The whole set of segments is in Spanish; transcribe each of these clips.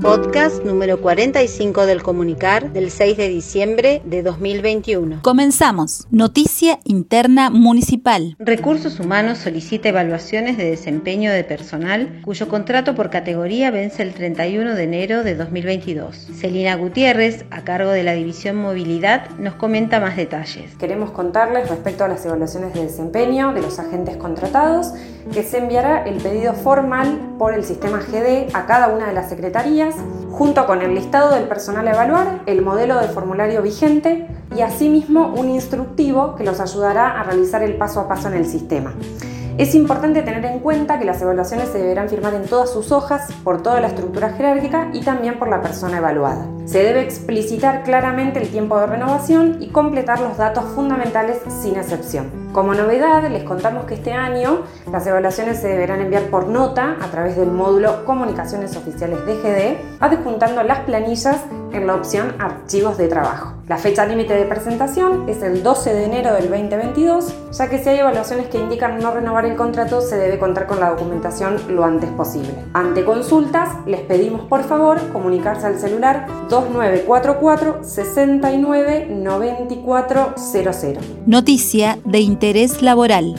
Podcast número 45 del Comunicar del 6 de diciembre de 2021. Comenzamos. Noticia interna municipal. Recursos Humanos solicita evaluaciones de desempeño de personal cuyo contrato por categoría vence el 31 de enero de 2022. Celina Gutiérrez, a cargo de la División Movilidad, nos comenta más detalles. Queremos contarles respecto a las evaluaciones de desempeño de los agentes contratados que se enviará el pedido formal por el sistema GD a cada una de las secretarías, junto con el listado del personal a evaluar, el modelo de formulario vigente y asimismo un instructivo que los ayudará a realizar el paso a paso en el sistema. Es importante tener en cuenta que las evaluaciones se deberán firmar en todas sus hojas por toda la estructura jerárquica y también por la persona evaluada. Se debe explicitar claramente el tiempo de renovación y completar los datos fundamentales sin excepción. Como novedad, les contamos que este año las evaluaciones se deberán enviar por nota a través del módulo Comunicaciones Oficiales de GD, adjuntando las planillas en la opción Archivos de Trabajo. La fecha límite de presentación es el 12 de enero del 2022, ya que si hay evaluaciones que indican no renovar el contrato, se debe contar con la documentación lo antes posible. Ante consultas, les pedimos por favor comunicarse al celular 2944 69 Noticia de interés laboral.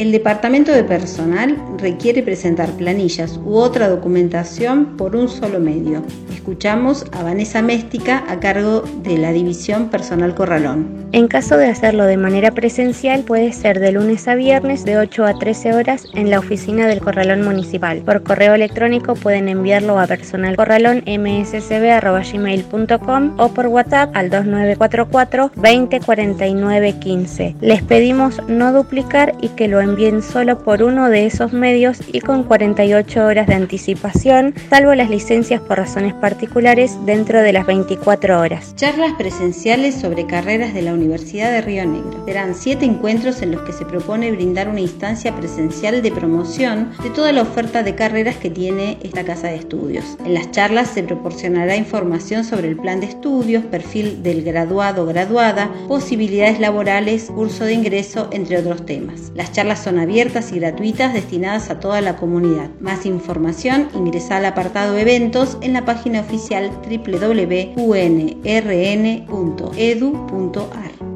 El Departamento de Personal requiere presentar planillas u otra documentación por un solo medio. Escuchamos a Vanessa Méstica a cargo de la División Personal Corralón. En caso de hacerlo de manera presencial, puede ser de lunes a viernes de 8 a 13 horas en la oficina del Corralón Municipal. Por correo electrónico pueden enviarlo a personalcorralón.mscb.gmail.com o por WhatsApp al 2944 2049 15. Les pedimos no duplicar y que lo envíen solo por uno de esos medios y con 48 horas de anticipación, salvo las licencias por razones particulares dentro de las 24 horas. Charlas presenciales sobre carreras de la Universidad de Río Negro. Serán siete encuentros en los que se propone brindar una instancia presencial de promoción de toda la oferta de carreras que tiene esta casa de estudios. En las charlas se proporcionará información sobre el plan de estudios, perfil del graduado o graduada, posibilidades laborales, curso de ingreso, entre otros temas. Las charlas son abiertas y gratuitas destinadas a toda la comunidad. Más información ingresa al apartado eventos en la página oficial www.unrn.edu.ar.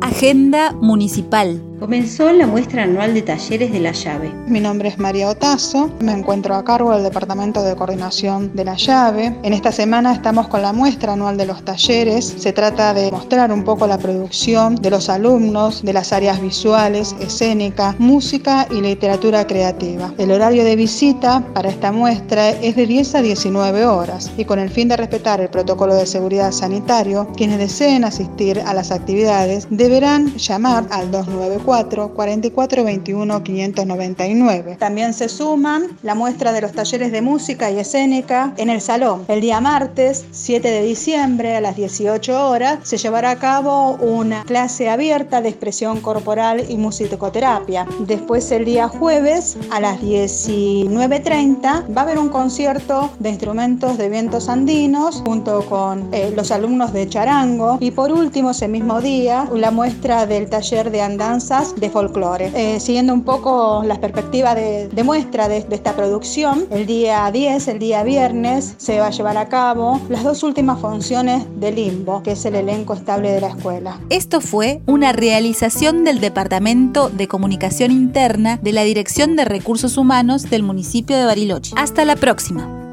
Agenda Municipal. Comenzó la muestra anual de talleres de la llave. Mi nombre es María Otazo, me encuentro a cargo del Departamento de Coordinación de la llave. En esta semana estamos con la muestra anual de los talleres. Se trata de mostrar un poco la producción de los alumnos de las áreas visuales, escénica, música y literatura creativa. El horario de visita para esta muestra es de 10 a 19 horas y con el fin de respetar el protocolo de seguridad sanitario, quienes deseen asistir a las actividades deberán llamar al 294 44 21 599. También se suman la muestra de los talleres de música y escénica en el salón. El día martes 7 de diciembre a las 18 horas se llevará a cabo una clase abierta de expresión corporal y musicoterapia. Después el día jueves a las 19.30 va a haber un concierto de instrumentos de vientos andinos junto con eh, los alumnos de charango y por último ese mismo día la muestra del taller de de folclore. Eh, siguiendo un poco la perspectiva de, muestra de, de, esta producción, el día 10, el día viernes, se va a llevar a cabo las dos últimas funciones de Limbo, que es el elenco estable de la escuela. Esto fue una realización del Departamento de Comunicación Interna de la Dirección de Recursos Humanos del municipio de Bariloche. Hasta la próxima.